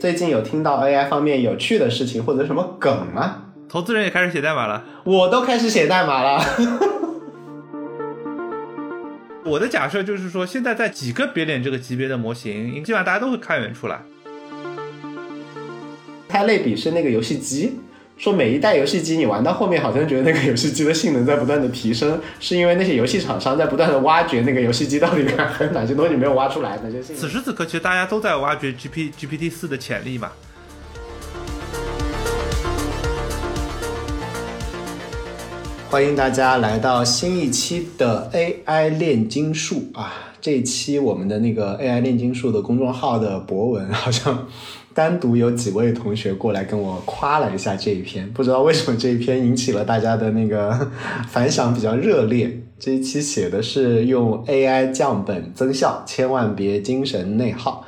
最近有听到 AI 方面有趣的事情或者什么梗吗？投资人也开始写代码了，我都开始写代码了。我的假设就是说，现在在几个别点这个级别的模型，基本上大家都会开源出来。它类比是那个游戏机，说每一代游戏机你玩到后面，好像觉得那个游戏机的性能在不断的提升，是因为那些游戏厂商在不断的挖掘那个游戏机到底还有哪些东西没有挖出来，哪些性。此时此刻，其实大家都在挖掘 G P G P T 四的潜力嘛。欢迎大家来到新一期的 AI 炼金术啊！这一期我们的那个 AI 炼金术的公众号的博文，好像单独有几位同学过来跟我夸了一下这一篇，不知道为什么这一篇引起了大家的那个 反响比较热烈。这一期写的是用 AI 降本增效，千万别精神内耗。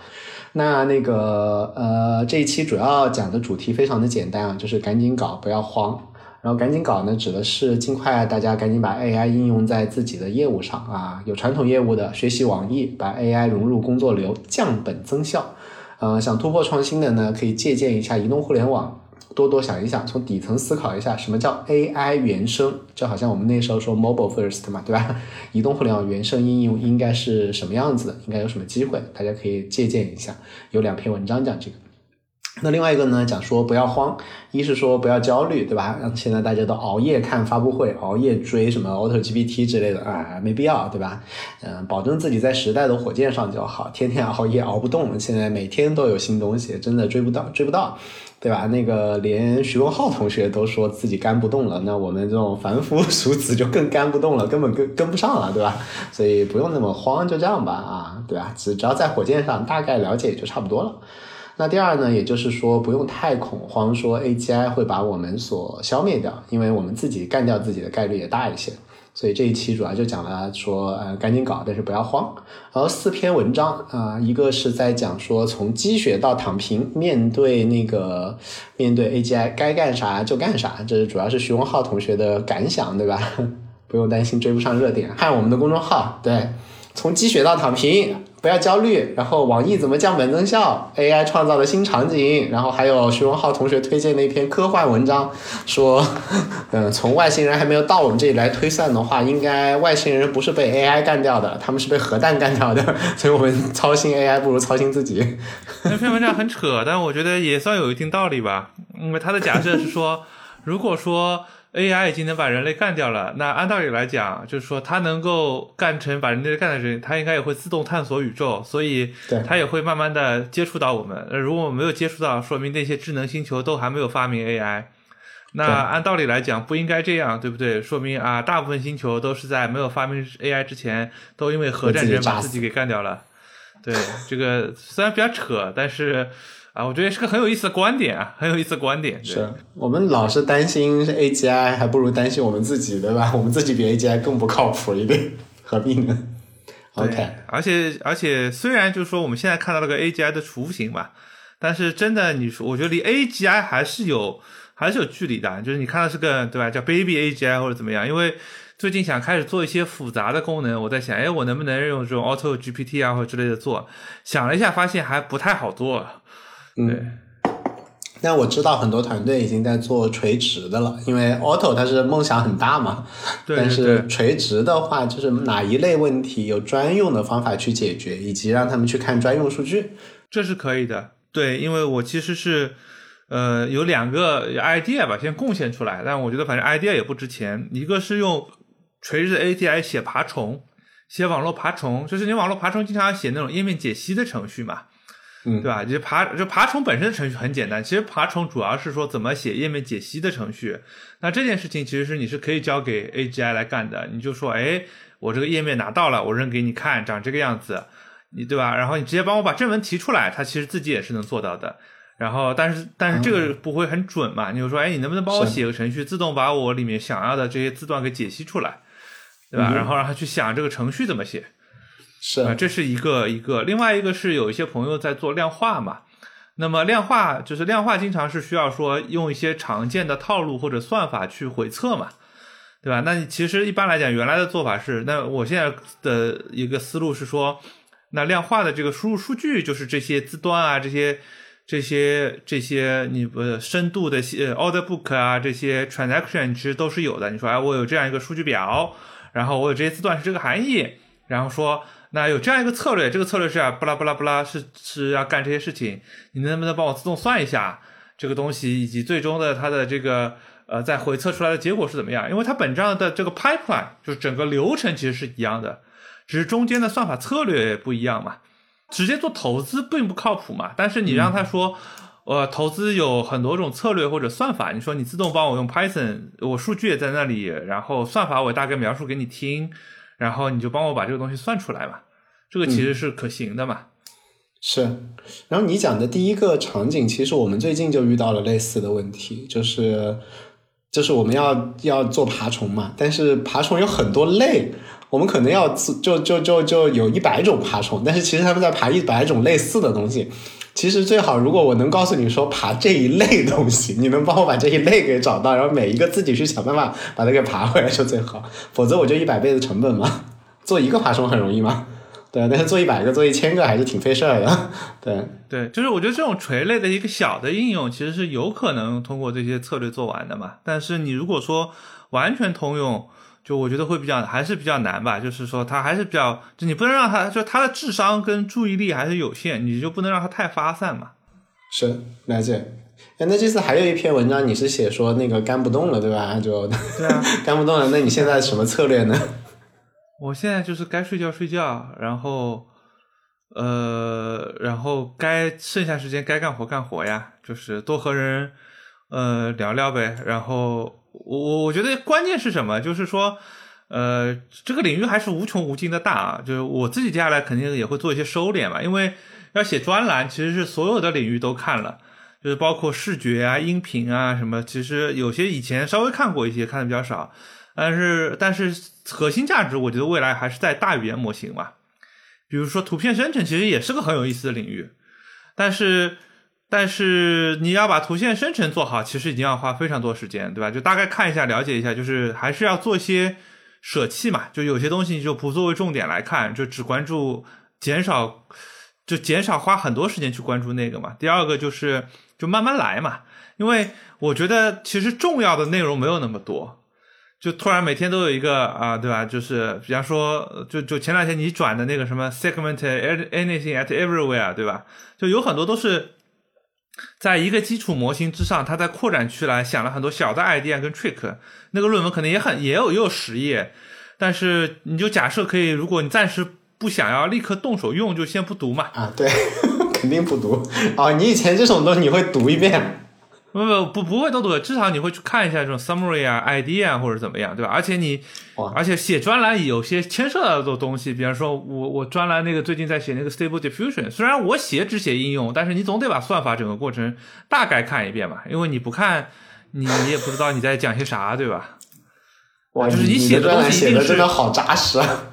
那那个呃，这一期主要讲的主题非常的简单啊，就是赶紧搞，不要慌。然后赶紧搞呢，指的是尽快大家赶紧把 AI 应用在自己的业务上啊。有传统业务的，学习网易，把 AI 融入工作流，降本增效。呃，想突破创新的呢，可以借鉴一下移动互联网，多多想一想，从底层思考一下什么叫 AI 原生。就好像我们那时候说 Mobile First 嘛，对吧？移动互联网原生应用应该是什么样子的？应该有什么机会？大家可以借鉴一下。有两篇文章讲这个。那另外一个呢，讲说不要慌，一是说不要焦虑，对吧？现在大家都熬夜看发布会，熬夜追什么 Auto GPT 之类的啊，没必要，对吧？嗯，保证自己在时代的火箭上就好，天天熬夜熬不动。现在每天都有新东西，真的追不到，追不到，对吧？那个连徐文浩同学都说自己干不动了，那我们这种凡夫俗子就更干不动了，根本跟跟不上了，对吧？所以不用那么慌，就这样吧，啊，对吧？只只要在火箭上大概了解也就差不多了。那第二呢，也就是说不用太恐慌，说 AGI 会把我们所消灭掉，因为我们自己干掉自己的概率也大一些。所以这一期主要就讲了说，呃，赶紧搞，但是不要慌。然后四篇文章啊，一个是在讲说从积雪到躺平，面对那个面对 AGI 该干啥就干啥，这主要是徐文浩同学的感想，对吧？不用担心追不上热点，看我们的公众号，对，从积雪到躺平。不要焦虑，然后网易怎么降本增效？AI 创造的新场景，然后还有徐文浩同学推荐的一篇科幻文章，说，嗯，从外星人还没有到我们这里来推算的话，应该外星人不是被 AI 干掉的，他们是被核弹干掉的，所以我们操心 AI 不如操心自己。那篇文章很扯，但我觉得也算有一定道理吧，因为他的假设是说，如果说。AI 已经能把人类干掉了，那按道理来讲，就是说它能够干成把人类干的人，它应该也会自动探索宇宙，所以它也会慢慢的接触到我们。如果我没有接触到，说明那些智能星球都还没有发明 AI。那按道理来讲不应该这样，对不对？说明啊，大部分星球都是在没有发明 AI 之前，都因为核战争把自己给干掉了。对，这个虽然比较扯，但是。啊，我觉得是个很有意思的观点啊，很有意思的观点。是我们老是担心 AGI，还不如担心我们自己，对吧？我们自己比 AGI 更不靠谱一点，何必呢？OK。而且而且，虽然就是说我们现在看到了个 AGI 的雏形吧，但是真的，你说，我觉得离 AGI 还是有还是有距离的。就是你看到是个对吧，叫 Baby AGI 或者怎么样？因为最近想开始做一些复杂的功能，我在想，哎，我能不能用这种 Auto GPT 啊或者之类的做？想了一下，发现还不太好做。嗯，但我知道很多团队已经在做垂直的了，因为 Auto 它是梦想很大嘛。对。但是垂直的话，就是哪一类问题有专用的方法去解决，以及让他们去看专用数据，这是可以的。对，因为我其实是呃有两个 idea 吧，先贡献出来，但我觉得反正 idea 也不值钱。一个是用垂直 API 写爬虫，写网络爬虫，就是你网络爬虫经常要写那种页面解析的程序嘛。嗯，对吧？就爬就爬虫本身的程序很简单，其实爬虫主要是说怎么写页面解析的程序。那这件事情其实是你是可以交给 AGI 来干的。你就说，哎，我这个页面拿到了，我扔给你看，长这个样子，你对吧？然后你直接帮我把正文提出来，它其实自己也是能做到的。然后，但是但是这个不会很准嘛？你就说，哎，你能不能帮我写个程序，自动把我里面想要的这些字段给解析出来，对吧？然后让他去想这个程序怎么写。是啊，这是一个一个，另外一个是有一些朋友在做量化嘛，那么量化就是量化，经常是需要说用一些常见的套路或者算法去回测嘛，对吧？那你其实一般来讲，原来的做法是，那我现在的一个思路是说，那量化的这个输入数据就是这些字段啊，这些这些这些你不深度的呃 order book 啊，这些 transaction 其实都是有的。你说哎，我有这样一个数据表，然后我有这些字段是这个含义，然后说那有这样一个策略，这个策略是啊，巴拉巴拉巴拉是是要干这些事情，你能不能帮我自动算一下这个东西，以及最终的它的这个呃在回测出来的结果是怎么样？因为它本质上的这个 pipeline 就是整个流程其实是一样的。只是中间的算法策略不一样嘛，直接做投资并不靠谱嘛。但是你让他说，呃，投资有很多种策略或者算法，你说你自动帮我用 Python，我数据也在那里，然后算法我大概描述给你听，然后你就帮我把这个东西算出来嘛，这个其实是可行的嘛。是，然后你讲的第一个场景，其实我们最近就遇到了类似的问题，就是就是我们要要做爬虫嘛，但是爬虫有很多类。我们可能要就就就就有一百种爬虫，但是其实他们在爬一百种类似的东西。其实最好，如果我能告诉你说爬这一类东西，你能帮我把这一类给找到，然后每一个自己去想办法把它给爬回来就最好。否则我就一百倍的成本嘛。做一个爬虫很容易吗？对，但是做一百个、做一千个还是挺费事儿的。对对，就是我觉得这种垂类的一个小的应用，其实是有可能通过这些策略做完的嘛。但是你如果说完全通用，就我觉得会比较还是比较难吧，就是说它还是比较，就你不能让它就它的智商跟注意力还是有限，你就不能让它太发散嘛。是，了解。哎，那这次还有一篇文章，你是写说那个干不动了，对吧？就对啊，干不动了。那你现在什么策略呢？我现在就是该睡觉睡觉，然后呃，然后该剩下时间该干活干活呀，就是多和人呃聊聊呗，然后。我我我觉得关键是什么？就是说，呃，这个领域还是无穷无尽的大啊。就是我自己接下来肯定也会做一些收敛嘛，因为要写专栏，其实是所有的领域都看了，就是包括视觉啊、音频啊什么。其实有些以前稍微看过一些，看的比较少，但是但是核心价值，我觉得未来还是在大语言模型嘛。比如说图片生成，其实也是个很有意思的领域，但是。但是你要把图线生成做好，其实已经要花非常多时间，对吧？就大概看一下，了解一下，就是还是要做一些舍弃嘛。就有些东西就不作为重点来看，就只关注减少，就减少花很多时间去关注那个嘛。第二个就是就慢慢来嘛，因为我觉得其实重要的内容没有那么多，就突然每天都有一个啊，对吧？就是比方说，就就前两天你转的那个什么 segment anything at everywhere，对吧？就有很多都是。在一个基础模型之上，他在扩展区来，想了很多小的 idea 跟 trick。那个论文可能也很也有也有十页，但是你就假设可以，如果你暂时不想要立刻动手用，就先不读嘛。啊，对，肯定不读。哦，你以前这种东西你会读一遍。不不不不会都读，至少你会去看一下这种 summary 啊、idea 啊或者怎么样，对吧？而且你，而且写专栏有些牵涉到的东西，比方说我我专栏那个最近在写那个 stable diffusion，虽然我写只写应用，但是你总得把算法整个过程大概看一遍吧，因为你不看，你你也不知道你在讲些啥，对吧？哇，就是你写的东西一定是好扎实啊！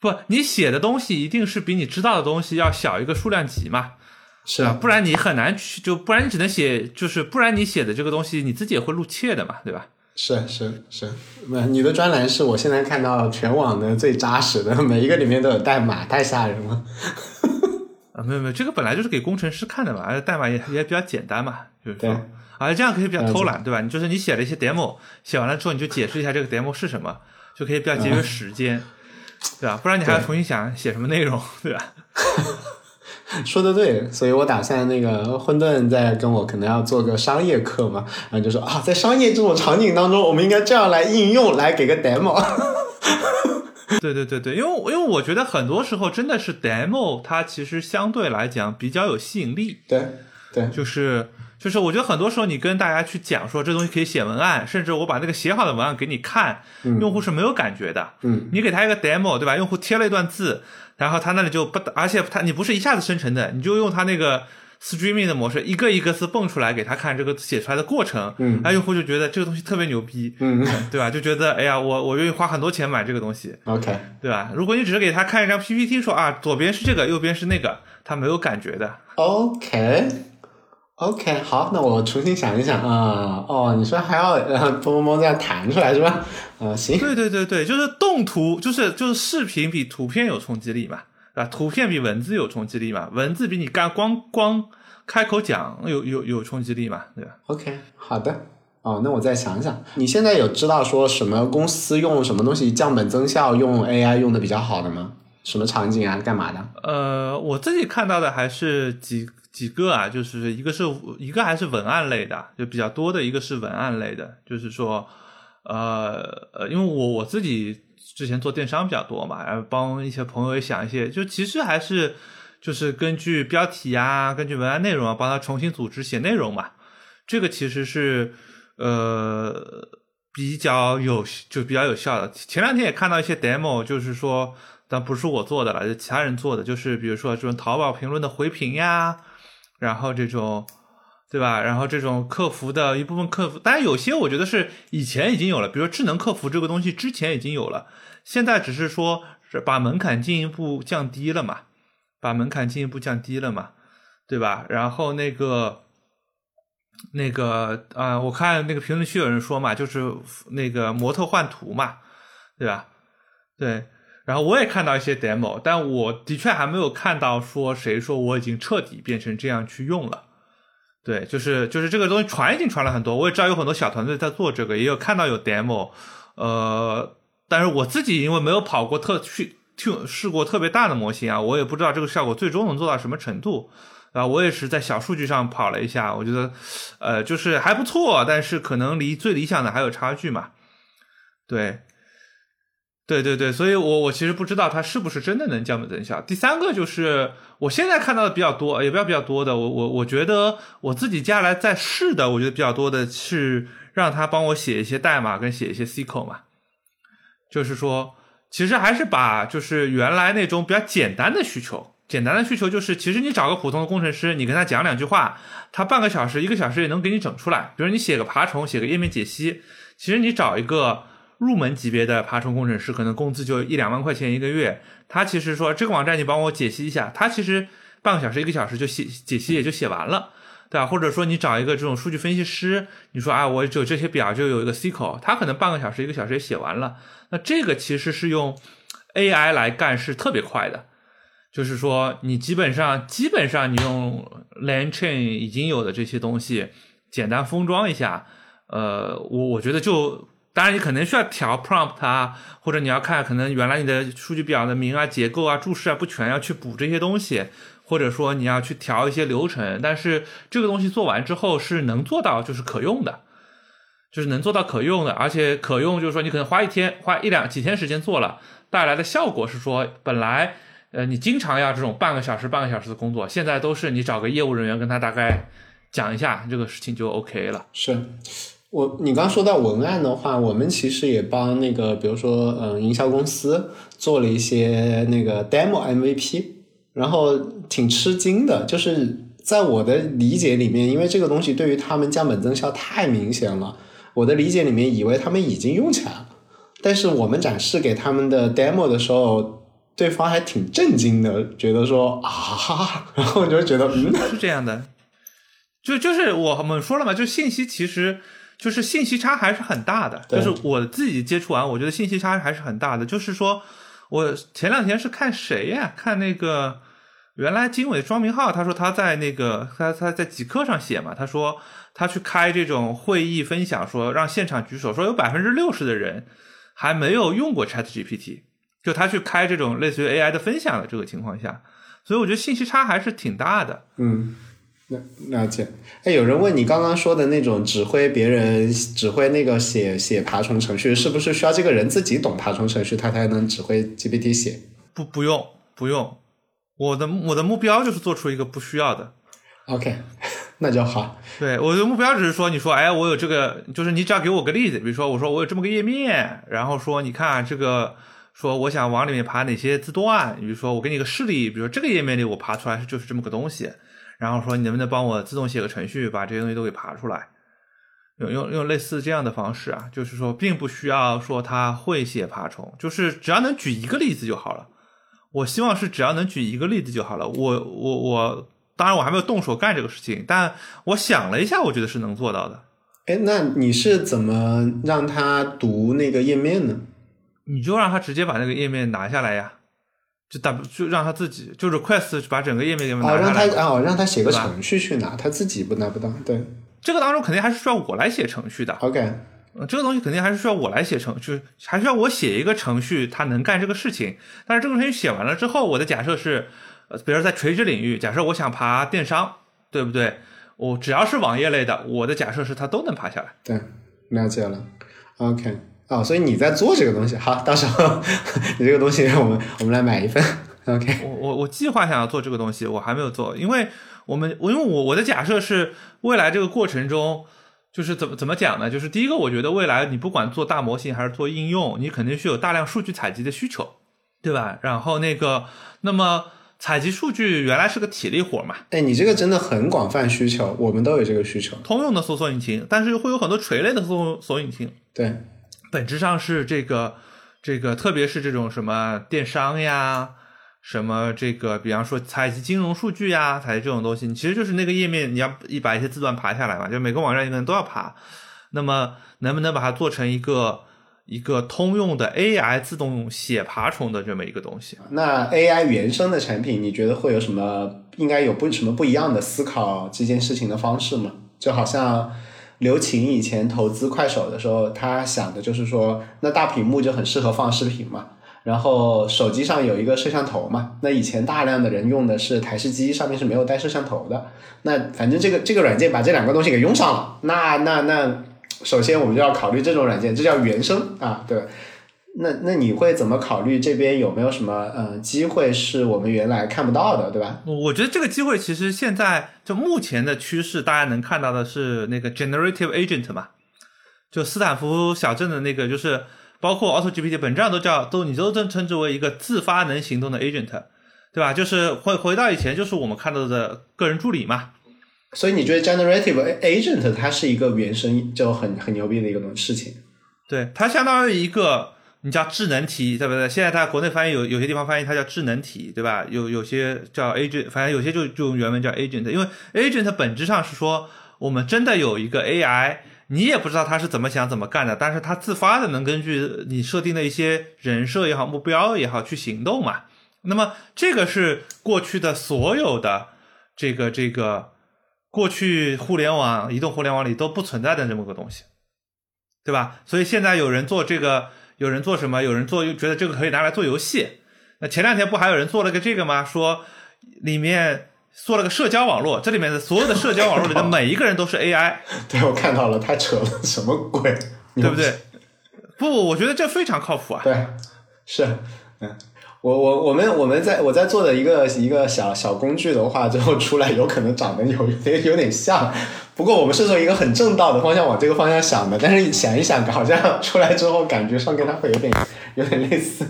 不，你写的东西一定是比你知道的东西要小一个数量级嘛。是啊，不然你很难去，就不然你只能写，就是不然你写的这个东西你自己也会露怯的嘛，对吧？是是是，不，你的专栏是我现在看到全网的最扎实的，每一个里面都有代码，太吓人了。啊，没有没有，这个本来就是给工程师看的嘛，而且代码也也比较简单嘛，就是说，而且这样可以比较偷懒，对吧？你就是你写了一些 demo，写完了之后你就解释一下这个 demo 是什么，就可以比较节约时间，对吧？不然你还要重新想写什么内容，对吧？说的对，所以我打算那个混沌在跟我可能要做个商业课嘛，然后就说啊，在商业这种场景当中，我们应该这样来应用，来给个 demo。对对对对，因为因为我觉得很多时候真的是 demo，它其实相对来讲比较有吸引力。对对，就是就是，我觉得很多时候你跟大家去讲说这东西可以写文案，甚至我把那个写好的文案给你看，用户是没有感觉的。嗯，你给他一个 demo，对吧？用户贴了一段字。然后他那里就不，而且他你不是一下子生成的，你就用他那个 streaming 的模式，一个一个字蹦出来给他看这个写出来的过程，嗯，那用户就觉得这个东西特别牛逼，嗯，对吧？就觉得哎呀，我我愿意花很多钱买这个东西，OK，对吧？如果你只是给他看一张 PPT，说啊左边是这个，右边是那个，他没有感觉的，OK。OK，好，那我重新想一想啊，哦，你说还要嘣嘣嘣这样弹出来是吧？啊，行，对对对对，就是动图，就是就是视频比图片有冲击力嘛，啊，图片比文字有冲击力嘛，文字比你干光光开口讲有有有冲击力嘛，对吧？OK，好的。哦，那我再想想，你现在有知道说什么公司用什么东西降本增效，用 AI 用的比较好的吗？什么场景啊，干嘛的？呃，我自己看到的还是几几个啊，就是一个是一个还是文案类的，就比较多的一个是文案类的，就是说，呃呃，因为我我自己之前做电商比较多嘛，然后帮一些朋友也想一些，就其实还是就是根据标题啊，根据文案内容啊，帮他重新组织写内容嘛，这个其实是。呃，比较有就比较有效的。前两天也看到一些 demo，就是说，但不是我做的了，就其他人做的。就是比如说这种淘宝评论的回评呀，然后这种，对吧？然后这种客服的一部分客服，当然有些我觉得是以前已经有了，比如说智能客服这个东西之前已经有了，现在只是说是把门槛进一步降低了嘛，把门槛进一步降低了嘛，对吧？然后那个。那个啊，我看那个评论区有人说嘛，就是那个模特换图嘛，对吧？对，然后我也看到一些 demo，但我的确还没有看到说谁说我已经彻底变成这样去用了。对，就是就是这个东西传已经传了很多，我也知道有很多小团队在做这个，也有看到有 demo，呃，但是我自己因为没有跑过特去去试过特别大的模型啊，我也不知道这个效果最终能做到什么程度。啊，我也是在小数据上跑了一下，我觉得，呃，就是还不错，但是可能离最理想的还有差距嘛。对，对对对，所以我我其实不知道它是不是真的能降本增效。第三个就是我现在看到的比较多，也不要比较多的，我我我觉得我自己接下来在试的，我觉得比较多的是让他帮我写一些代码跟写一些 SQL 嘛，就是说，其实还是把就是原来那种比较简单的需求。简单的需求就是，其实你找个普通的工程师，你跟他讲两句话，他半个小时、一个小时也能给你整出来。比如你写个爬虫，写个页面解析，其实你找一个入门级别的爬虫工程师，可能工资就一两万块钱一个月。他其实说这个网站你帮我解析一下，他其实半个小时、一个小时就写解析也就写完了，对吧？或者说你找一个这种数据分析师，你说啊，我只有这些表就有一个 SQL，他可能半个小时、一个小时也写完了。那这个其实是用 AI 来干是特别快的。就是说，你基本上基本上你用 LangChain 已经有的这些东西，简单封装一下，呃，我我觉得就，当然你可能需要调 prompt 啊，或者你要看可能原来你的数据表的名啊、结构啊、注释啊不全，要去补这些东西，或者说你要去调一些流程，但是这个东西做完之后是能做到就是可用的，就是能做到可用的，而且可用就是说你可能花一天、花一两几天时间做了，带来的效果是说本来。呃，你经常要这种半个小时、半个小时的工作，现在都是你找个业务人员跟他大概讲一下这个事情就 OK 了。是我，你刚说到文案的话，我们其实也帮那个，比如说，嗯，营销公司做了一些那个 demo MVP，然后挺吃惊的，就是在我的理解里面，因为这个东西对于他们降本增效太明显了，我的理解里面以为他们已经用起来了，但是我们展示给他们的 demo 的时候。对方还挺震惊的，觉得说啊，然后我就觉得嗯，是这样的，就就是我们说了嘛，就信息其实就是信息差还是很大的，就是我自己接触完，我觉得信息差还是很大的。就是说我前两天是看谁呀？看那个原来经纬庄明浩，他说他在那个他他在极客上写嘛，他说他去开这种会议分享，说让现场举手，说有百分之六十的人还没有用过 Chat GPT。就他去开这种类似于 AI 的分享的这个情况下，所以我觉得信息差还是挺大的。嗯，了了解。哎，有人问你刚刚说的那种指挥别人指挥那个写写爬虫程序，是不是需要这个人自己懂爬虫程序，他才能指挥 GPT 写？不，不用，不用。我的我的目标就是做出一个不需要的。OK，那就好。对，我的目标只是说，你说，哎，我有这个，就是你只要给我个例子，比如说，我说我有这么个页面，然后说，你看这个。说我想往里面爬哪些字段，比如说我给你个示例，比如说这个页面里我爬出来就是这么个东西，然后说你能不能帮我自动写个程序把这些东西都给爬出来，用用用类似这样的方式啊，就是说并不需要说他会写爬虫，就是只要能举一个例子就好了。我希望是只要能举一个例子就好了。我我我，当然我还没有动手干这个事情，但我想了一下，我觉得是能做到的。哎，那你是怎么让他读那个页面呢？你就让他直接把那个页面拿下来呀，就打就让他自己就 request 把整个页面给哦，拿让下来。他哦，让他写个程序去拿，他自己不拿不到。对这个当中肯定还是需要我来写程序的，，OK，呃这个东西肯定还是需要我来写程序，还需要我写一个程序，它能干这个事情。但是这个程序写完了之后，我的假设是，呃，比如在垂直领域，假设我想爬电商，对不对？我只要是网页类的，我的假设是它都能爬下来。对，了解了。OK，哦，所以你在做这个东西，好，到时候 你这个东西我们我们来买一份。OK，我我我计划想要做这个东西，我还没有做，因为我们我因为我我的假设是未来这个过程中，就是怎么怎么讲呢？就是第一个，我觉得未来你不管做大模型还是做应用，你肯定是有大量数据采集的需求，对吧？然后那个，那么采集数据原来是个体力活嘛，哎，你这个真的很广泛需求，我们都有这个需求。通用的搜索引擎，但是会有很多垂类的搜搜索引擎，对，本质上是这个这个，特别是这种什么电商呀，什么这个，比方说采集金融数据呀，采集这种东西，你其实就是那个页面，你要一把一些字段爬下来嘛，就每个网站一个人都要爬。那么能不能把它做成一个一个通用的 AI 自动写爬虫的这么一个东西？那 AI 原生的产品，你觉得会有什么？应该有不什么不一样的思考这件事情的方式吗？就好像刘擎以前投资快手的时候，他想的就是说，那大屏幕就很适合放视频嘛。然后手机上有一个摄像头嘛，那以前大量的人用的是台式机，上面是没有带摄像头的。那反正这个这个软件把这两个东西给用上了，那那那，首先我们就要考虑这种软件，这叫原生啊，对。那那你会怎么考虑这边有没有什么呃机会是我们原来看不到的，对吧？我我觉得这个机会其实现在就目前的趋势，大家能看到的是那个 generative agent 嘛，就斯坦福小镇的那个，就是包括 Auto GPT 本质上都叫都你都称称之为一个自发能行动的 agent，对吧？就是回回到以前，就是我们看到的个人助理嘛。所以你觉得 generative agent 它是一个原生就很很牛逼的一个东事情？对，它相当于一个你叫智能体，对不对？现在它国内翻译有有些地方翻译它叫智能体，对吧？有有些叫 agent，反正有些就就用原文叫 agent，因为 agent 本质上是说我们真的有一个 AI，你也不知道它是怎么想怎么干的，但是它自发的能根据你设定的一些人设也好、目标也好去行动嘛。那么这个是过去的所有的这个这个过去互联网、移动互联网里都不存在的这么个东西。对吧？所以现在有人做这个，有人做什么？有人做又觉得这个可以拿来做游戏。那前两天不还有人做了个这个吗？说里面做了个社交网络，这里面的所有的社交网络里的每一个人都是 AI，对我看到了，太扯了，什么鬼？对不对？不，我觉得这非常靠谱啊。对，是，嗯。我我我们我们在我在做的一个一个小小工具的话，最后出来有可能长得有点有点像，不过我们是从一个很正道的方向往这个方向想的，但是想一想，好像出来之后感觉上跟它会有点有点类似。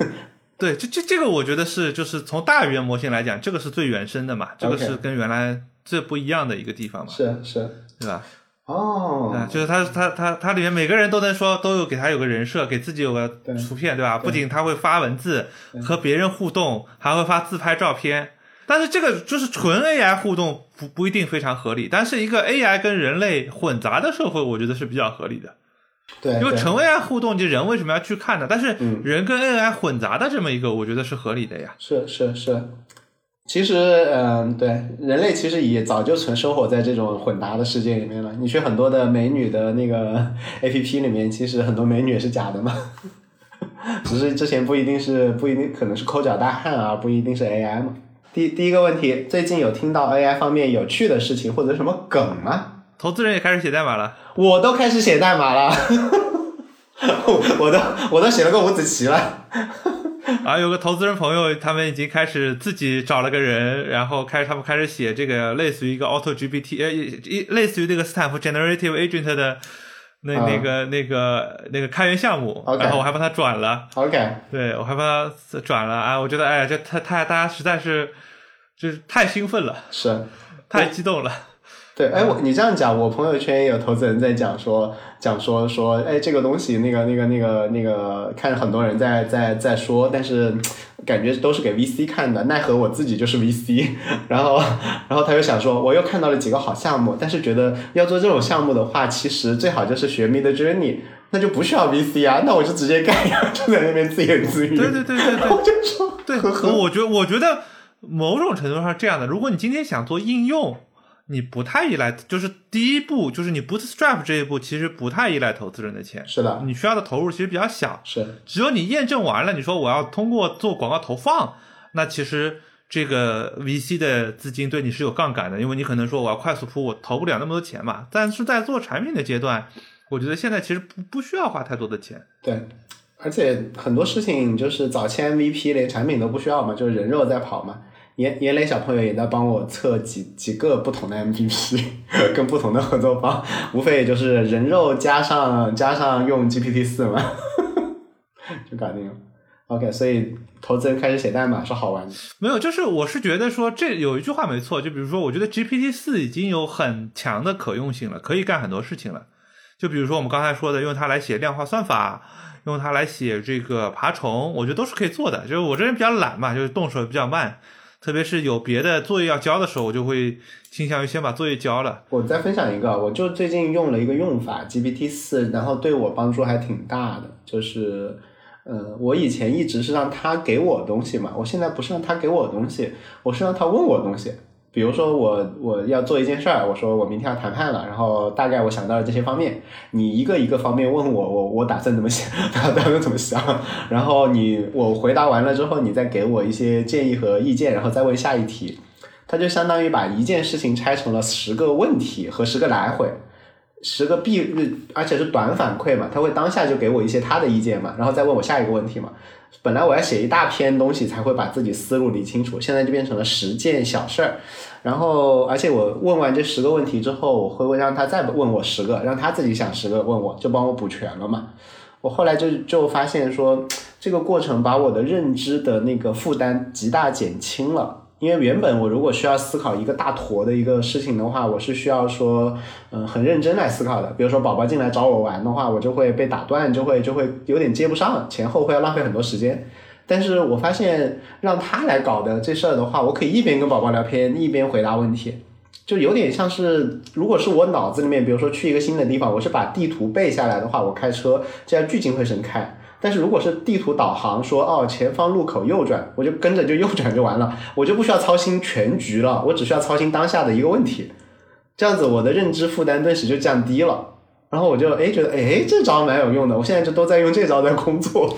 对，这这这个我觉得是就是从大语言模型来讲，这个是最原生的嘛，这个是跟原来最不一样的一个地方嘛，是是，对吧？哦，啊，就是他他他他里面每个人都能说，都有给他有个人设，给自己有个图片，对吧？不仅他会发文字和别人互动，还会发自拍照片。但是这个就是纯 AI 互动不不一定非常合理，但是一个 AI 跟人类混杂的社会，我觉得是比较合理的。对，因为纯 AI 互动，就人为什么要去看呢？但是人跟 AI 混杂的这么一个，我觉得是合理的呀。是是是。其实，嗯，对，人类其实也早就存生活在这种混杂的世界里面了。你去很多的美女的那个 A P P 里面，其实很多美女也是假的嘛，只是之前不一定是不一定可能是抠脚大汉啊，不一定是 A I 嘛。第第一个问题，最近有听到 A I 方面有趣的事情或者什么梗吗？投资人也开始写代码了，我都开始写代码了，我都我都写了个五子棋了。啊，有个投资人朋友，他们已经开始自己找了个人，然后开始他们开始写这个类似于一个 Auto GPT，呃，一类似于这个斯坦福 Generative Agent 的那、啊。那个那个那个开源项目然后我还帮他转了，OK，对我还帮他转了。啊，我觉得哎呀，这太太大家实在是就是太兴奋了，是。太激动了。对，哎，我你这样讲，我朋友圈也有投资人在讲说，讲说说，哎，这个东西，那个那个那个那个，看很多人在在在说，但是感觉都是给 VC 看的，奈何我自己就是 VC，然后然后他又想说，我又看到了几个好项目，但是觉得要做这种项目的话，其实最好就是学 Mid Journey，那就不需要 VC 啊，那我就直接干呀，就在那边自言自语。对对对对对，我就说，对，呵呵我觉得我觉得某种程度上是这样的。如果你今天想做应用，你不太依赖，就是第一步就是你 bootstrap 这一步，其实不太依赖投资人的钱，是的，你需要的投入其实比较小。是只有你验证完了，你说我要通过做广告投放，那其实这个 VC 的资金对你是有杠杆的，因为你可能说我要快速铺，我投不了那么多钱嘛。但是在做产品的阶段，我觉得现在其实不不需要花太多的钱。对，而且很多事情就是早期 MVP 连产品都不需要嘛，就是人肉在跑嘛。严严磊小朋友也在帮我测几几个不同的 MVP，跟不同的合作方，无非也就是人肉加上加上用 GPT 四嘛，就搞定了。OK，所以投资人开始写代码是好玩的。没有，就是我是觉得说这有一句话没错，就比如说，我觉得 GPT 四已经有很强的可用性了，可以干很多事情了。就比如说我们刚才说的，用它来写量化算法，用它来写这个爬虫，我觉得都是可以做的。就是我这人比较懒嘛，就是动手比较慢，特别是有别的作业要交的时候，我就会倾向于先把作业交了。我再分享一个，我就最近用了一个用法 GPT 四，然后对我帮助还挺大的，就是。呃，我以前一直是让他给我东西嘛，我现在不是让他给我东西，我是让他问我东西。比如说我我要做一件事儿，我说我明天要谈判了，然后大概我想到了这些方面，你一个一个方面问我，我我打算怎么想，打算怎么想，然后你我回答完了之后，你再给我一些建议和意见，然后再问下一题，它就相当于把一件事情拆成了十个问题和十个来回。十个必，而且是短反馈嘛，他会当下就给我一些他的意见嘛，然后再问我下一个问题嘛。本来我要写一大篇东西才会把自己思路理清楚，现在就变成了十件小事儿。然后，而且我问完这十个问题之后，我会让他再问我十个，让他自己想十个问我，就帮我补全了嘛。我后来就就发现说，这个过程把我的认知的那个负担极大减轻了。因为原本我如果需要思考一个大坨的一个事情的话，我是需要说，嗯，很认真来思考的。比如说宝宝进来找我玩的话，我就会被打断，就会就会有点接不上，前后会要浪费很多时间。但是我发现让他来搞的这事儿的话，我可以一边跟宝宝聊天，一边回答问题，就有点像是，如果是我脑子里面，比如说去一个新的地方，我是把地图背下来的话，我开车这样聚精会神开。但是如果是地图导航说哦前方路口右转，我就跟着就右转就完了，我就不需要操心全局了，我只需要操心当下的一个问题，这样子我的认知负担顿时就降低了，然后我就哎觉得哎这招蛮有用的，我现在就都在用这招在工作。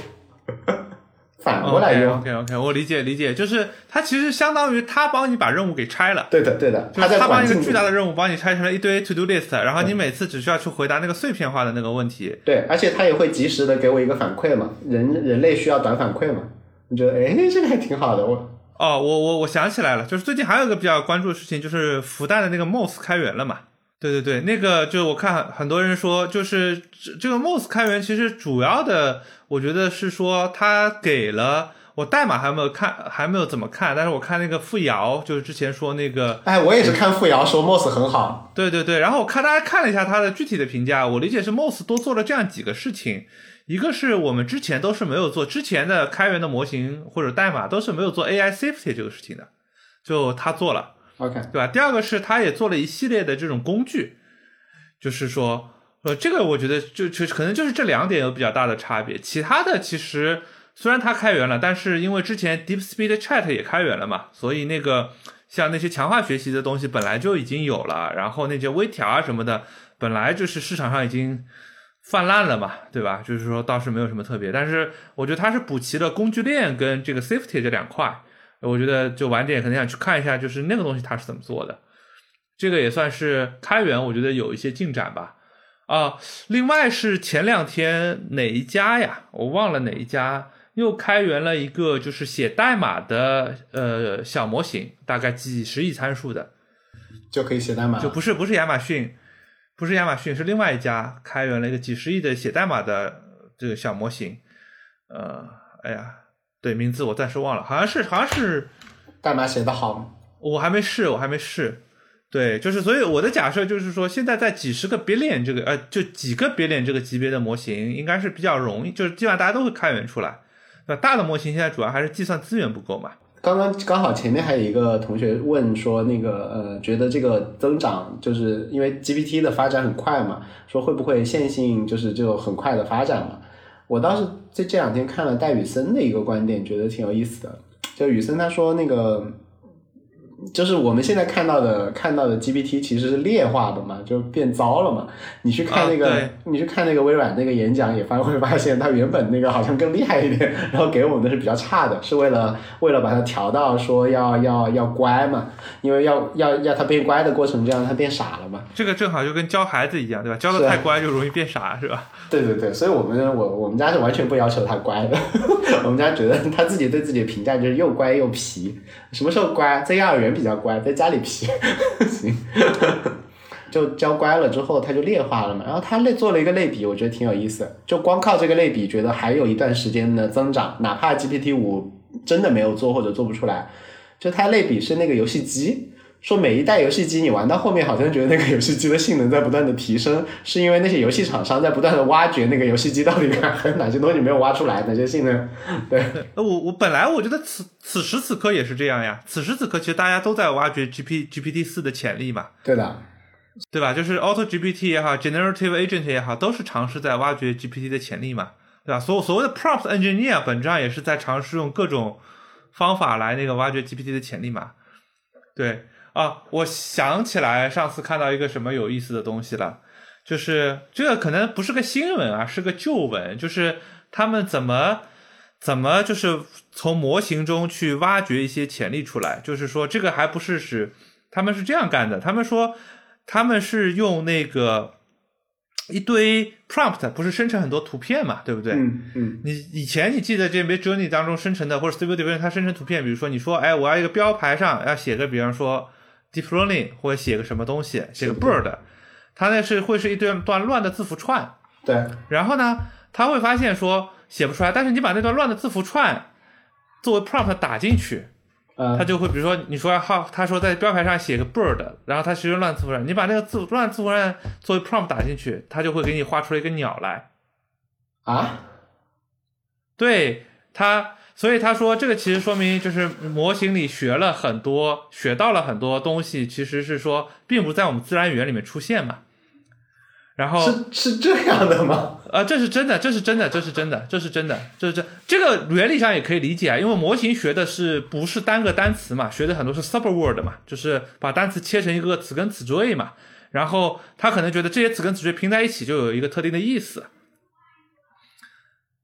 反过来用，OK OK，我理解理解，就是它其实相当于他帮你把任务给拆了，对的对的，就是它把一个巨大的任务帮你拆成了一堆 to do list，然后你每次只需要去回答那个碎片化的那个问题。对，而且他也会及时的给我一个反馈嘛，人人类需要短反馈嘛，你觉得哎这个还挺好的，我哦，我我我想起来了，就是最近还有一个比较关注的事情，就是复旦的那个 MOS 开源了嘛。对对对，那个就是我看很多人说，就是这这个 MOS 开源，其实主要的我觉得是说它给了我代码还没有看，还没有怎么看，但是我看那个付瑶，就是之前说那个哎我也是看付瑶说 MOS 很好，对对对，然后我看大家看了一下他的具体的评价，我理解是 MOS 多做了这样几个事情，一个是我们之前都是没有做，之前的开源的模型或者代码都是没有做 AI safety 这个事情的，就他做了，OK 对吧？第二个是他也做了一系列的这种工具，就是说，呃，这个我觉得就就可能就是这两点有比较大的差别，其他的其实虽然它开源了，但是因为之前 DeepSpeed Chat 也开源了嘛，所以那个像那些强化学习的东西本来就已经有了，然后那些微调啊什么的，本来就是市场上已经泛滥了嘛，对吧？就是说倒是没有什么特别，但是我觉得它是补齐了工具链跟这个 safety 这两块，我觉得就晚点可能想去看一下，就是那个东西它是怎么做的，这个也算是开源，我觉得有一些进展吧。啊，另外是前两天哪一家呀？我忘了哪一家又开源了一个就是写代码的呃小模型，大概几十亿参数的，就可以写代码，就不是不是亚马逊，不是亚马逊，是另外一家开源了一个几十亿的写代码的这个小模型。呃，哎呀，对名字我暂时忘了，好像是好像是代码写的好吗？我还没试，我还没试。对，就是所以我的假设就是说，现在在几十个 billion 这个呃，就几个 billion 这个级别的模型，应该是比较容易，就是基本上大家都会开源出来。那大的模型现在主要还是计算资源不够嘛。刚刚刚好前面还有一个同学问说，那个呃，觉得这个增长就是因为 GPT 的发展很快嘛，说会不会线性就是就很快的发展嘛？我倒是这这两天看了戴雨森的一个观点，觉得挺有意思的。就雨森他说那个。就是我们现在看到的看到的 GPT 其实是劣化的嘛，就变糟了嘛。你去看那个，你去看那个微软那个演讲，也发 会发现它原本那个好像更厉害一点，然后给我们的是比较差的，是为了为了把它调到说要要要乖嘛，因为要要要它变乖的过程，这样它变傻了嘛。这个正好就跟教孩子一样，对吧？教的太乖就容易变傻，是吧？对对对，所以我们我我们家是完全不要求他乖的，我们家觉得他自己对自己的评价就是又乖又皮。什么时候乖？在幼儿园。比较乖，在家里皮 行，就教乖了之后，他就劣化了嘛。然后他类做了一个类比，我觉得挺有意思。就光靠这个类比，觉得还有一段时间的增长，哪怕 GPT 五真的没有做或者做不出来，就它类比是那个游戏机。说每一代游戏机你玩到后面，好像觉得那个游戏机的性能在不断的提升，是因为那些游戏厂商在不断的挖掘那个游戏机到底还有哪些东西没有挖出来，哪些性能。对，那，我我本来我觉得此此时此刻也是这样呀，此时此刻其实大家都在挖掘 G P G P T 四的潜力嘛。对的，对吧？就是 Auto G P T 也好，Generative Agent 也好，都是尝试在挖掘 G P T 的潜力嘛，对吧？所所谓的 Prompt Engineer 本质上也是在尝试用各种方法来那个挖掘 G P T 的潜力嘛，对。啊，我想起来上次看到一个什么有意思的东西了，就是这个可能不是个新闻啊，是个旧闻，就是他们怎么怎么就是从模型中去挖掘一些潜力出来，就是说这个还不是指他们是这样干的，他们说他们是用那个一堆 prompt 不是生成很多图片嘛，对不对？嗯嗯。你以前你记得这 Midjourney 当中生成的或者 Stable Diffusion 它生成图片，比如说你说哎我要一个标牌上要写个比方说。Deep Learning 或者写个什么东西，写个 bird，它那是会是一段段乱的字符串。对。然后呢，他会发现说写不出来，但是你把那段乱的字符串作为 prompt 打进去，他就会比如说你说好，他说在标牌上写个 bird，然后他其实乱字符串，你把那个字乱字符串作为 prompt 打进去，他就会给你画出来一个鸟来。啊？对，他。所以他说，这个其实说明就是模型里学了很多，学到了很多东西，其实是说并不在我们自然语言里面出现嘛。然后是是这样的吗？啊，这是真的，这是真的，这是真的，这是真的，这是这这个原理上也可以理解啊，因为模型学的是不是单个单词嘛，学的很多是 subword 嘛，就是把单词切成一个词根词缀嘛，然后他可能觉得这些词根词缀拼在一起就有一个特定的意思。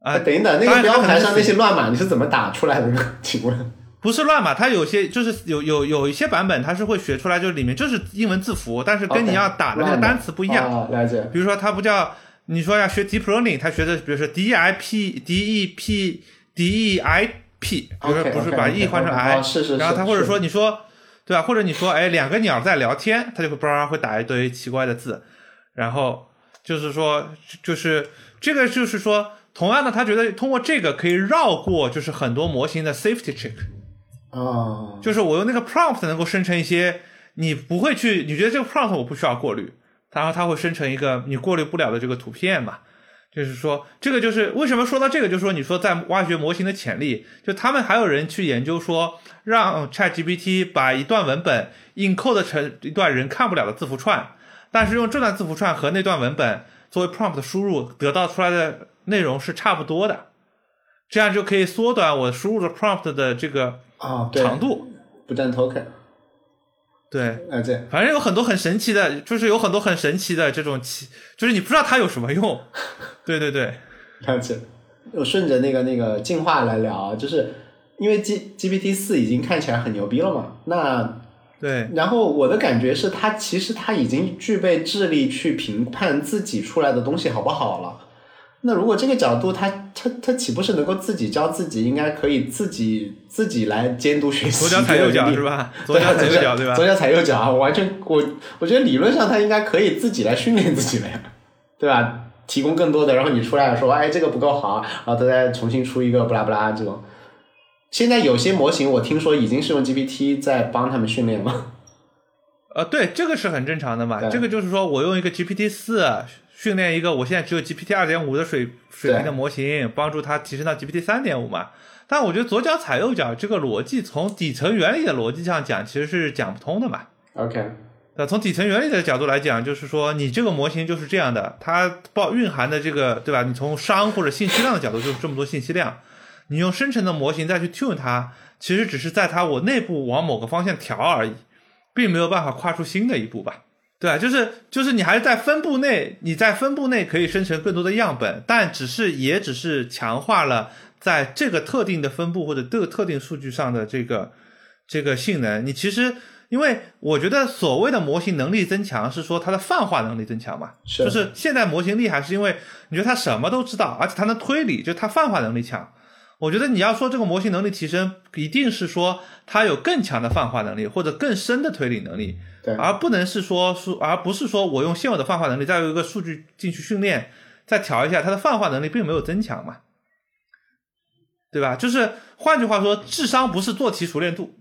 啊，等一等，那个标牌上那些乱码你是怎么打出来的呢？请问？不是乱码，它有些就是有有有一些版本，它是会学出来，就是里面就是英文字符，但是跟你要打的那个单词不一样。了解。比如说，它不叫你说要学 deep learning，它学的比如说 D I P D E P D E I P，比如说不是把 E 换成 I，是是。然后它或者说你说对吧？或者你说哎两个鸟在聊天，它就会叭会打一堆奇怪的字，然后就是说就是这个就是说。同样的，他觉得通过这个可以绕过，就是很多模型的 safety check，啊，就是我用那个 prompt 能够生成一些你不会去，你觉得这个 prompt 我不需要过滤，然后它会生成一个你过滤不了的这个图片嘛？就是说，这个就是为什么说到这个，就是说你说在挖掘模型的潜力，就他们还有人去研究说，让 ChatGPT 把一段文本 encode 成一段人看不了的字符串，但是用这段字符串和那段文本作为 prompt 输入得到出来的。内容是差不多的，这样就可以缩短我输入的 prompt 的这个啊长度，不占 token。对，啊对，反正有很多很神奇的，就是有很多很神奇的这种奇，就是你不知道它有什么用。对对对，了解。我顺着那个那个进化来聊，就是因为 G GPT 四已经看起来很牛逼了嘛，那对，然后我的感觉是它其实它已经具备智力去评判自己出来的东西好不好了。那如果这个角度，他他他岂不是能够自己教自己？应该可以自己自己来监督学习。左脚踩右脚是吧？左脚踩右脚对吧？左脚踩右脚啊！我完全我我觉得理论上他应该可以自己来训练自己的呀，对吧？提供更多的，然后你出来说，哎，这个不够好，然后他再重新出一个不拉不拉这种。现在有些模型我听说已经是用 GPT 在帮他们训练了。呃，对，这个是很正常的嘛。这个就是说我用一个 GPT 四。训练一个我现在只有 GPT 二点五的水水平的模型，帮助它提升到 GPT 三点五嘛。但我觉得左脚踩右脚这个逻辑，从底层原理的逻辑上讲，其实是讲不通的嘛。OK，那从底层原理的角度来讲，就是说你这个模型就是这样的，它包蕴含的这个，对吧？你从商或者信息量的角度，就是这么多信息量，你用生成的模型再去 tune 它，其实只是在它我内部往某个方向调而已，并没有办法跨出新的一步吧？对啊，就是就是你还是在分布内，你在分布内可以生成更多的样本，但只是也只是强化了在这个特定的分布或者这个特定数据上的这个这个性能。你其实因为我觉得所谓的模型能力增强，是说它的泛化能力增强嘛，是就是现在模型厉害，是因为你觉得它什么都知道，而且它能推理，就是它泛化能力强。我觉得你要说这个模型能力提升，一定是说它有更强的泛化能力或者更深的推理能力，对而不能是说说，而不是说我用现有的泛化能力再有一个数据进去训练，再调一下，它的泛化能力并没有增强嘛，对吧？就是换句话说，智商不是做题熟练度，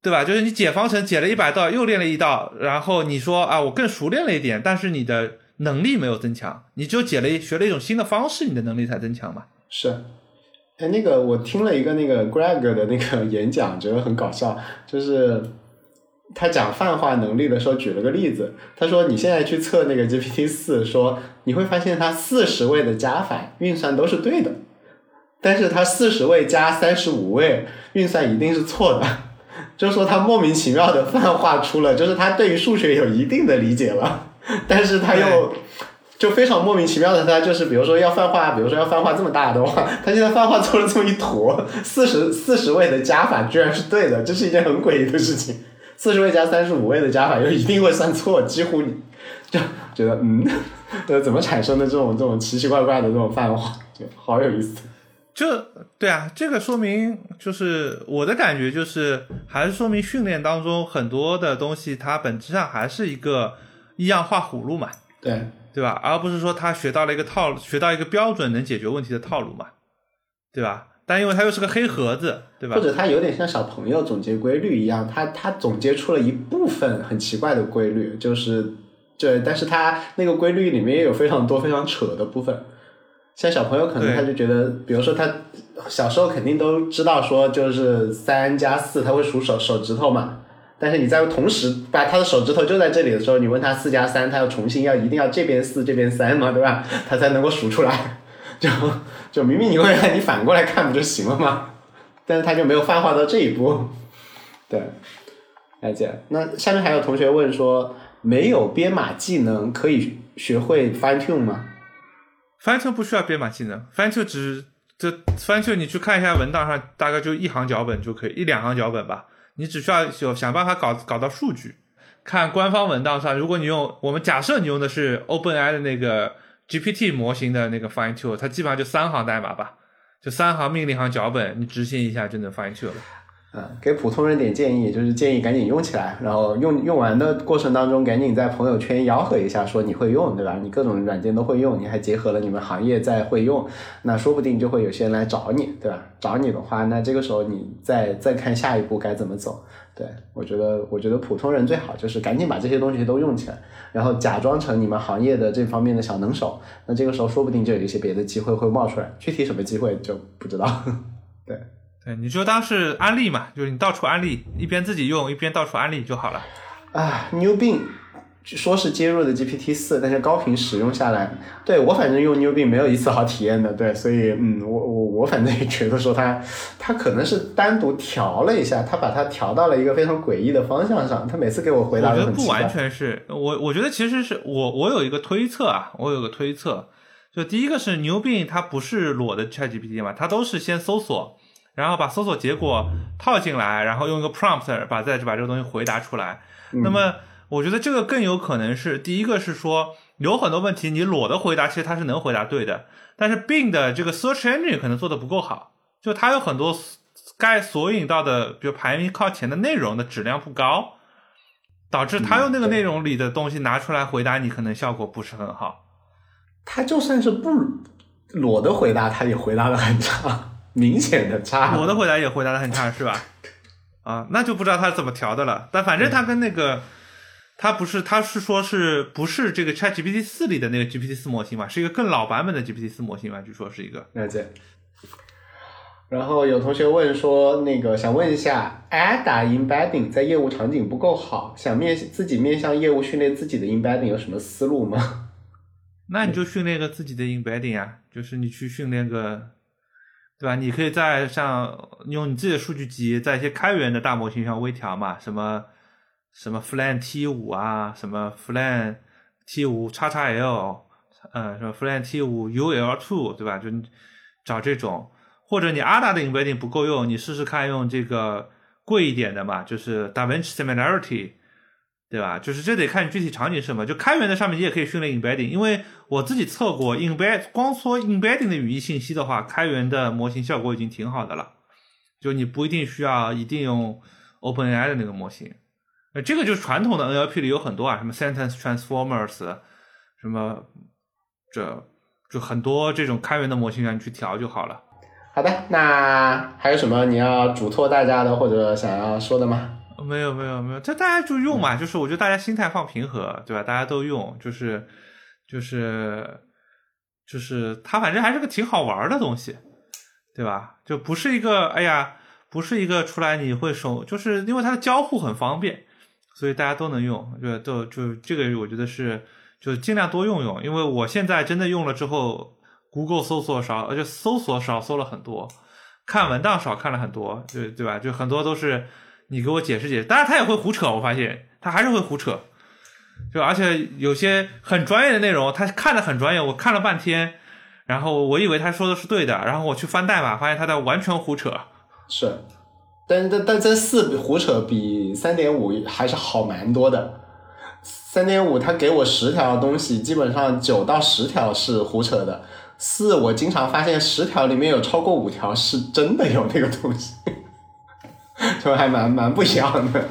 对吧？就是你解方程解了一百道，又练了一道，然后你说啊，我更熟练了一点，但是你的能力没有增强，你只有解了一学了一种新的方式，你的能力才增强嘛。是。哎，那个我听了一个那个 Greg 的那个 演讲，觉得很搞笑，就是他讲泛化能力的时候举了个例子，他说你现在去测那个 GPT 四，说你会发现它四十位的加法运算都是对的，但是它四十位加三十五位运算一定是错的，就说它莫名其妙的泛化出了，就是它对于数学有一定的理解了，但是他又。就非常莫名其妙的，他就是比如说要泛化，比如说要泛化这么大的话，他现在泛化做了这么一坨，四十四十位的加法居然是对的，这是一件很诡异的事情。四十位加三十五位的加法又一定会算错，几乎你就觉得嗯，呃，怎么产生的这种这种奇奇怪怪的这种泛化，就好有意思。这对啊，这个说明就是我的感觉就是，还是说明训练当中很多的东西，它本质上还是一个一样画葫芦嘛，对，对吧？而不是说他学到了一个套路，学到一个标准能解决问题的套路嘛，对吧？但因为他又是个黑盒子，对吧或？者他有点像小朋友总结规律一样，他他总结出了一部分很奇怪的规律，就是对，但是他那个规律里面也有非常多非常扯的部分。像小朋友可能他就觉得，比如说他小时候肯定都知道说就是三加四，他会数手手指头嘛。但是你在同时把他的手指头就在这里的时候，你问他四加三，他要重新要一定要这边四这边三嘛，对吧？他才能够数出来。就就明明你会让你反过来看不就行了吗？但是他就没有泛化到这一步。对，了解。那下面还有同学问说，没有编码技能可以学会 fine tune 吗？fine tune 不需要编码技能，fine tune 只这 fine tune 你去看一下文档上，大概就一行脚本就可以，一两行脚本吧。你只需要有想办法搞搞到数据。看官方文档上，如果你用我们假设你用的是 OpenAI 的那个 GPT 模型的那个 fine tune，它基本上就三行代码吧，就三行命令行脚本，你执行一下就能 fine tune 了。嗯，给普通人点建议，就是建议赶紧用起来，然后用用完的过程当中，赶紧在朋友圈吆喝一下，说你会用，对吧？你各种软件都会用，你还结合了你们行业在会用，那说不定就会有些人来找你，对吧？找你的话，那这个时候你再再看下一步该怎么走。对我觉得，我觉得普通人最好就是赶紧把这些东西都用起来，然后假装成你们行业的这方面的小能手，那这个时候说不定就有一些别的机会会冒出来，具体什么机会就不知道。对。对，你就当是安利嘛，就是你到处安利，一边自己用，一边到处安利就好了。啊，New Bing 说是接入的 GPT 四，但是高频使用下来，对我反正用 New Bing 没有一次好体验的，对，所以嗯，我我我反正也觉得说它它可能是单独调了一下，它把它调到了一个非常诡异的方向上，它每次给我回答我觉得都很奇怪。不完全是我，我觉得其实是我我有一个推测啊，我有个推测，就第一个是 New Bin 它不是裸的 ChatGPT 嘛，它都是先搜索，然后把搜索结果套进来，然后用一个 prompt 把再把这个东西回答出来。那么我觉得这个更有可能是第一个是说有很多问题你裸的回答其实它是能回答对的，但是 Bing 的这个 search engine 可能做的不够好，就它有很多该索引到的，比如排名靠前的内容的质量不高。导致他用那个内容里的东西拿出来回答你，可能效果不是很好。他就算是不裸的回答，他也回答的很差，明显的差。我的回答也回答的很差，是吧？啊，那就不知道他怎么调的了。但反正他跟那个他不是，他是说是不是这个 ChatGPT 四里的那个 GPT 四模型嘛？是一个更老版本的 GPT 四模型嘛？据说是一个。了解。然后有同学问说，那个想问一下，Ada embedding 在业务场景不够好，想面自己面向业务训练自己的 embedding 有什么思路吗？那你就训练个自己的 embedding 啊，就是你去训练个，对吧？你可以在像用你自己的数据集，在一些开源的大模型上微调嘛，什么什么 Flan T 五啊，什么 Flan T 五叉叉 L，呃，什么 Flan T 五 UL two，对吧？就找这种。或者你 Ada 的 embedding 不够用，你试试看用这个贵一点的嘛，就是 DaVinci Similarity，对吧？就是这得看你具体场景是什么。就开源的上面你也可以训练 embedding，因为我自己测过 embed 光说 embedding 的语义信息的话，开源的模型效果已经挺好的了。就你不一定需要一定用 OpenAI 的那个模型。呃，这个就是传统的 NLP 里有很多啊，什么 Sentence Transformers，什么这就很多这种开源的模型让你去调就好了。好的，那还有什么你要嘱托大家的或者想要说的吗？没有，没有，没有，这大家就用嘛，就是我觉得大家心态放平和，对吧？大家都用，就是就是就是它反正还是个挺好玩的东西，对吧？就不是一个，哎呀，不是一个出来你会手，就是因为它的交互很方便，所以大家都能用，就，都就这个我觉得是就尽量多用用，因为我现在真的用了之后。Google 搜索少，而且搜索少搜了很多，看文档少看了很多，对对吧？就很多都是你给我解释解释，当然他也会胡扯，我发现他还是会胡扯，就而且有些很专业的内容，他看的很专业，我看了半天，然后我以为他说的是对的，然后我去翻代码，发现他在完全胡扯。是，但但但这四胡扯比三点五还是好蛮多的。三点五他给我十条东西，基本上九到十条是胡扯的。四，我经常发现十条里面有超过五条是真的有那个东西，就还蛮蛮不一样的。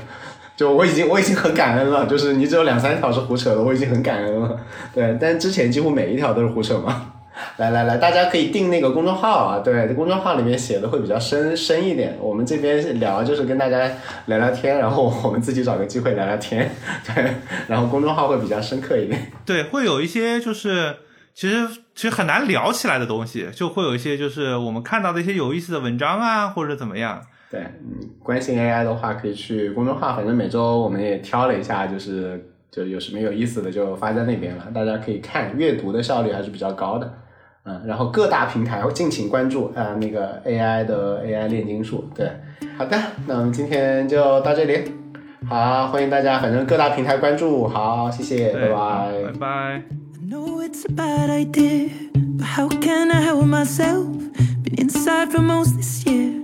就我已经我已经很感恩了，就是你只有两三条是胡扯的，我已经很感恩了。对，但之前几乎每一条都是胡扯嘛。来来来，大家可以订那个公众号啊，对，公众号里面写的会比较深深一点。我们这边聊就是跟大家聊聊天，然后我们自己找个机会聊聊天，对，然后公众号会比较深刻一点。对，会有一些就是。其实其实很难聊起来的东西，就会有一些就是我们看到的一些有意思的文章啊，或者怎么样。对，嗯，关心 AI 的话，可以去公众号，反正每周我们也挑了一下，就是就有什么有意思的就发在那边了，大家可以看，阅读的效率还是比较高的。嗯，然后各大平台敬请关注啊，那个 AI 的 AI 炼金术。对，好的，那我们今天就到这里，好，欢迎大家，反正各大平台关注，好，谢谢，拜拜，拜拜。know it's a bad idea, but how can I help myself? Been inside for most this year,